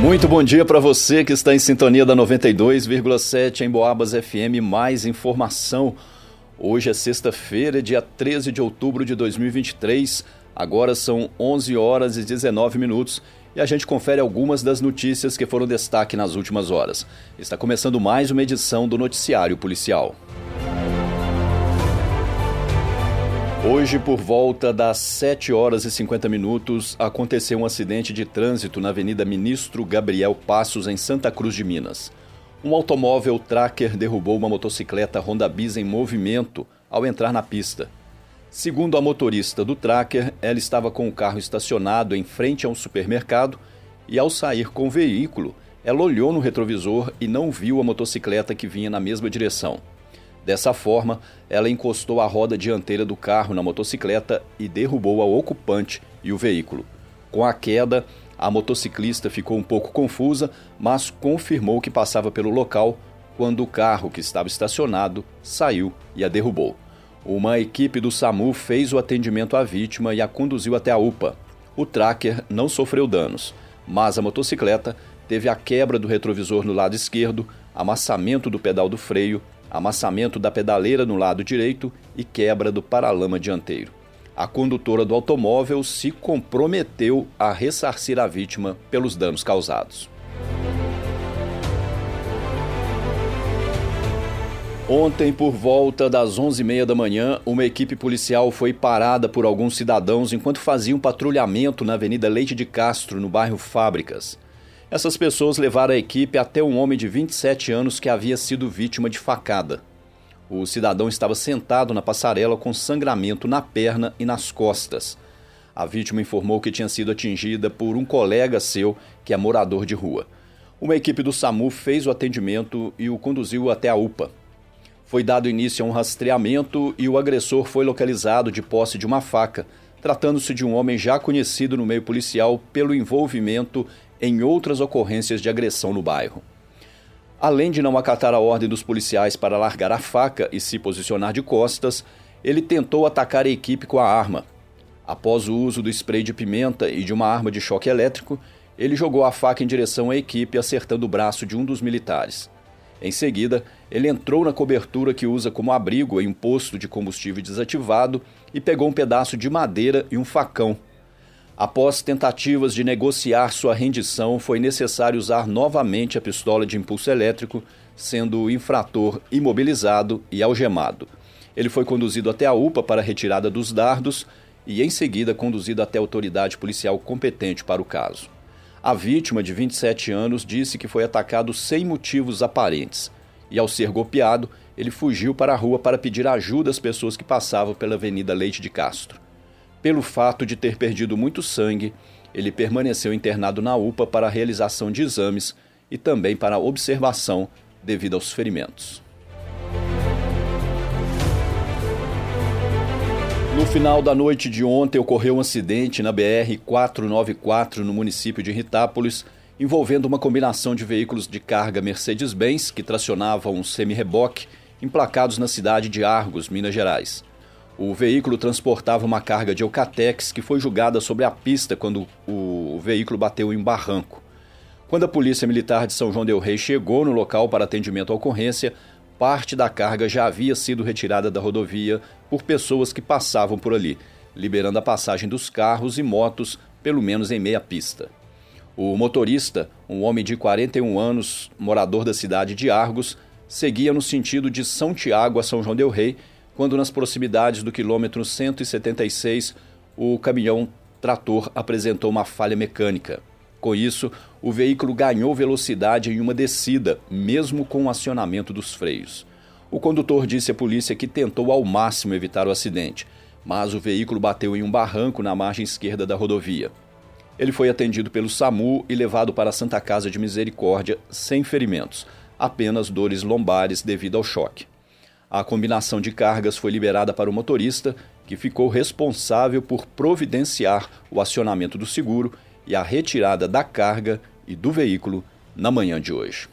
Muito bom dia para você que está em sintonia da 92,7 em Boabas FM. Mais informação. Hoje é sexta-feira, dia 13 de outubro de 2023. Agora são 11 horas e 19 minutos e a gente confere algumas das notícias que foram destaque nas últimas horas. Está começando mais uma edição do Noticiário Policial. Hoje, por volta das 7 horas e 50 minutos, aconteceu um acidente de trânsito na Avenida Ministro Gabriel Passos, em Santa Cruz de Minas. Um automóvel tracker derrubou uma motocicleta Honda Bis em movimento ao entrar na pista. Segundo a motorista do tracker, ela estava com o carro estacionado em frente a um supermercado e, ao sair com o veículo, ela olhou no retrovisor e não viu a motocicleta que vinha na mesma direção. Dessa forma, ela encostou a roda dianteira do carro na motocicleta e derrubou a ocupante e o veículo. Com a queda, a motociclista ficou um pouco confusa, mas confirmou que passava pelo local quando o carro que estava estacionado saiu e a derrubou. Uma equipe do SAMU fez o atendimento à vítima e a conduziu até a UPA. O tracker não sofreu danos, mas a motocicleta teve a quebra do retrovisor no lado esquerdo, amassamento do pedal do freio, amassamento da pedaleira no lado direito e quebra do paralama dianteiro. A condutora do automóvel se comprometeu a ressarcir a vítima pelos danos causados. Ontem, por volta das 11h30 da manhã, uma equipe policial foi parada por alguns cidadãos enquanto faziam patrulhamento na Avenida Leite de Castro, no bairro Fábricas. Essas pessoas levaram a equipe até um homem de 27 anos que havia sido vítima de facada. O cidadão estava sentado na passarela com sangramento na perna e nas costas. A vítima informou que tinha sido atingida por um colega seu que é morador de rua. Uma equipe do SAMU fez o atendimento e o conduziu até a UPA. Foi dado início a um rastreamento e o agressor foi localizado de posse de uma faca, tratando-se de um homem já conhecido no meio policial pelo envolvimento em outras ocorrências de agressão no bairro. Além de não acatar a ordem dos policiais para largar a faca e se posicionar de costas, ele tentou atacar a equipe com a arma. Após o uso do spray de pimenta e de uma arma de choque elétrico, ele jogou a faca em direção à equipe, acertando o braço de um dos militares. Em seguida, ele entrou na cobertura que usa como abrigo em um posto de combustível desativado e pegou um pedaço de madeira e um facão. Após tentativas de negociar sua rendição, foi necessário usar novamente a pistola de impulso elétrico, sendo o infrator imobilizado e algemado. Ele foi conduzido até a UPA para a retirada dos dardos e, em seguida, conduzido até a autoridade policial competente para o caso. A vítima, de 27 anos, disse que foi atacado sem motivos aparentes e, ao ser golpeado, ele fugiu para a rua para pedir ajuda às pessoas que passavam pela Avenida Leite de Castro. Pelo fato de ter perdido muito sangue, ele permaneceu internado na UPA para a realização de exames e também para observação devido aos ferimentos. No final da noite de ontem ocorreu um acidente na BR 494 no município de Ritápolis, envolvendo uma combinação de veículos de carga Mercedes-Benz que tracionavam um semi-reboque emplacados na cidade de Argos, Minas Gerais. O veículo transportava uma carga de Eucatex que foi jogada sobre a pista quando o veículo bateu em barranco. Quando a Polícia Militar de São João del Rei chegou no local para atendimento à ocorrência, parte da carga já havia sido retirada da rodovia por pessoas que passavam por ali, liberando a passagem dos carros e motos, pelo menos em meia pista. O motorista, um homem de 41 anos, morador da cidade de Argos, seguia no sentido de São Tiago a São João del Rei, quando nas proximidades do quilômetro 176 o caminhão trator apresentou uma falha mecânica. Com isso, o veículo ganhou velocidade em uma descida, mesmo com o acionamento dos freios. O condutor disse à polícia que tentou ao máximo evitar o acidente, mas o veículo bateu em um barranco na margem esquerda da rodovia. Ele foi atendido pelo SAMU e levado para a Santa Casa de Misericórdia sem ferimentos, apenas dores lombares devido ao choque. A combinação de cargas foi liberada para o motorista, que ficou responsável por providenciar o acionamento do seguro e a retirada da carga e do veículo na manhã de hoje.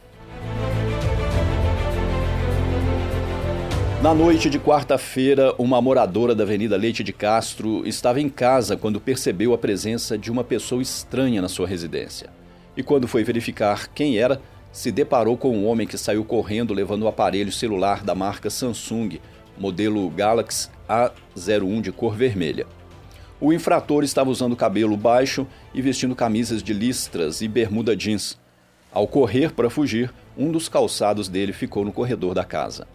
Na noite de quarta-feira, uma moradora da Avenida Leite de Castro estava em casa quando percebeu a presença de uma pessoa estranha na sua residência. e, quando foi verificar quem era, se deparou com um homem que saiu correndo levando o aparelho celular da marca Samsung, modelo Galaxy A01 de cor vermelha. O infrator estava usando cabelo baixo e vestindo camisas de listras e bermuda jeans. Ao correr para fugir, um dos calçados dele ficou no corredor da casa.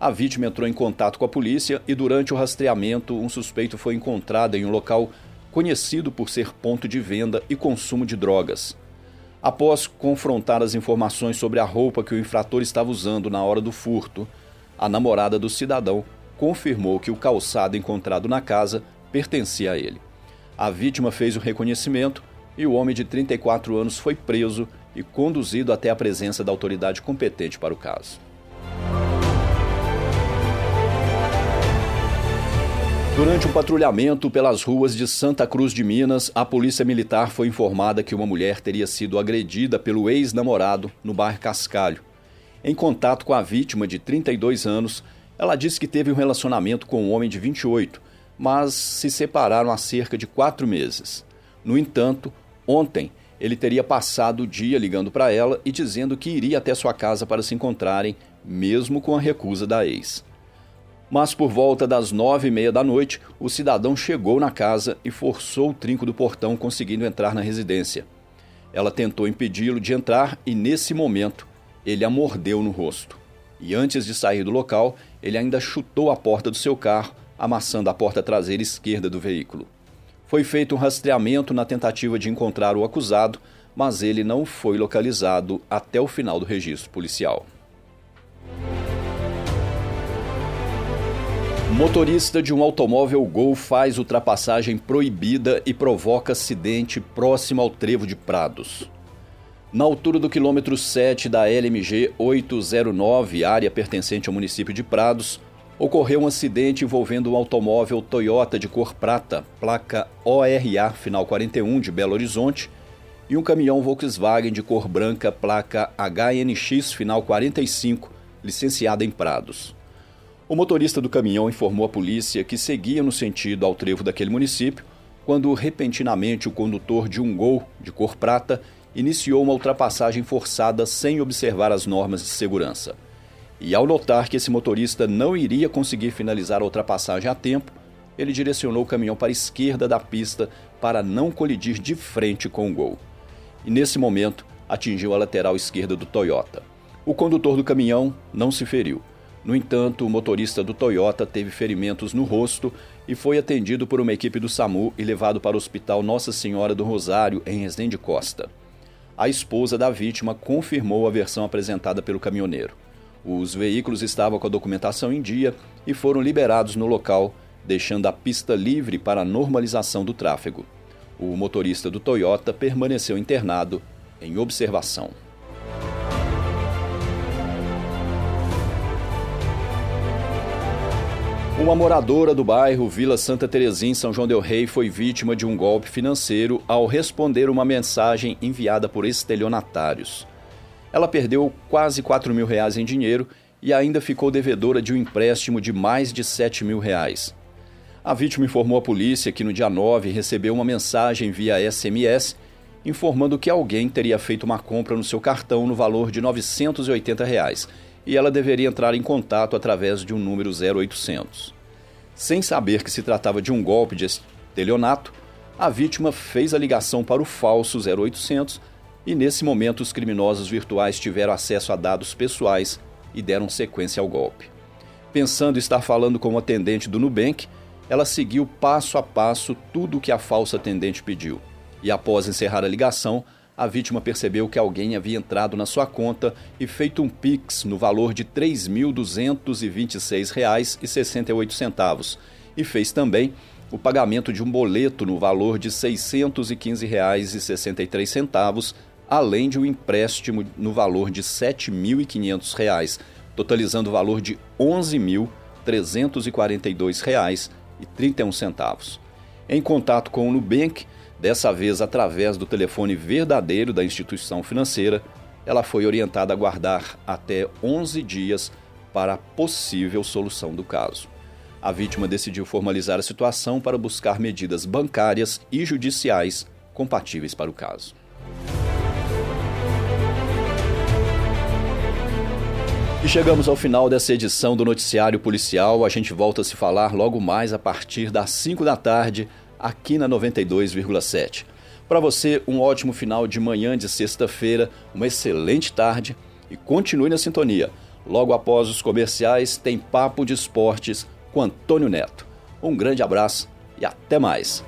A vítima entrou em contato com a polícia e, durante o rastreamento, um suspeito foi encontrado em um local conhecido por ser ponto de venda e consumo de drogas. Após confrontar as informações sobre a roupa que o infrator estava usando na hora do furto, a namorada do cidadão confirmou que o calçado encontrado na casa pertencia a ele. A vítima fez o reconhecimento e o homem de 34 anos foi preso e conduzido até a presença da autoridade competente para o caso. Durante um patrulhamento pelas ruas de Santa Cruz de Minas, a polícia militar foi informada que uma mulher teria sido agredida pelo ex-namorado no bairro Cascalho. Em contato com a vítima de 32 anos, ela disse que teve um relacionamento com um homem de 28, mas se separaram há cerca de quatro meses. No entanto, ontem ele teria passado o dia ligando para ela e dizendo que iria até sua casa para se encontrarem, mesmo com a recusa da ex. Mas por volta das nove e meia da noite, o cidadão chegou na casa e forçou o trinco do portão, conseguindo entrar na residência. Ela tentou impedi-lo de entrar e, nesse momento, ele a mordeu no rosto. E antes de sair do local, ele ainda chutou a porta do seu carro, amassando a porta traseira esquerda do veículo. Foi feito um rastreamento na tentativa de encontrar o acusado, mas ele não foi localizado até o final do registro policial. Motorista de um automóvel Gol faz ultrapassagem proibida e provoca acidente próximo ao trevo de Prados. Na altura do quilômetro 7 da LMG 809, área pertencente ao município de Prados, ocorreu um acidente envolvendo um automóvel Toyota de cor prata, placa ORA final 41 de Belo Horizonte, e um caminhão Volkswagen de cor branca, placa HNX final 45, licenciada em Prados. O motorista do caminhão informou à polícia que seguia no sentido ao trevo daquele município quando repentinamente o condutor de um Gol de cor prata iniciou uma ultrapassagem forçada sem observar as normas de segurança. E ao notar que esse motorista não iria conseguir finalizar a ultrapassagem a tempo, ele direcionou o caminhão para a esquerda da pista para não colidir de frente com o Gol. E nesse momento atingiu a lateral esquerda do Toyota. O condutor do caminhão não se feriu no entanto, o motorista do Toyota teve ferimentos no rosto e foi atendido por uma equipe do SAMU e levado para o Hospital Nossa Senhora do Rosário, em Resende Costa. A esposa da vítima confirmou a versão apresentada pelo caminhoneiro. Os veículos estavam com a documentação em dia e foram liberados no local, deixando a pista livre para a normalização do tráfego. O motorista do Toyota permaneceu internado em observação. Uma moradora do bairro Vila Santa Terezinha, em São João del Rei, foi vítima de um golpe financeiro ao responder uma mensagem enviada por estelionatários. Ela perdeu quase 4 mil reais em dinheiro e ainda ficou devedora de um empréstimo de mais de 7 mil reais. A vítima informou à polícia que no dia 9 recebeu uma mensagem via SMS informando que alguém teria feito uma compra no seu cartão no valor de 980 reais e ela deveria entrar em contato através de um número 0800. Sem saber que se tratava de um golpe de estelionato, a vítima fez a ligação para o falso 0800 e nesse momento os criminosos virtuais tiveram acesso a dados pessoais e deram sequência ao golpe. Pensando estar falando com o atendente do Nubank, ela seguiu passo a passo tudo o que a falsa atendente pediu. E após encerrar a ligação, a vítima percebeu que alguém havia entrado na sua conta e feito um Pix no valor de R$ 3.226,68 e fez também o pagamento de um boleto no valor de R$ 615,63, além de um empréstimo no valor de R$ 7.500, totalizando o valor de R$ 11.342,31. Em contato com o Nubank, Dessa vez, através do telefone verdadeiro da instituição financeira, ela foi orientada a guardar até 11 dias para a possível solução do caso. A vítima decidiu formalizar a situação para buscar medidas bancárias e judiciais compatíveis para o caso. E chegamos ao final dessa edição do Noticiário Policial. A gente volta a se falar logo mais a partir das 5 da tarde aqui na 92,7. Para você, um ótimo final de manhã de sexta-feira, uma excelente tarde e continue na sintonia. Logo após os comerciais, tem Papo de Esportes com Antônio Neto. Um grande abraço e até mais.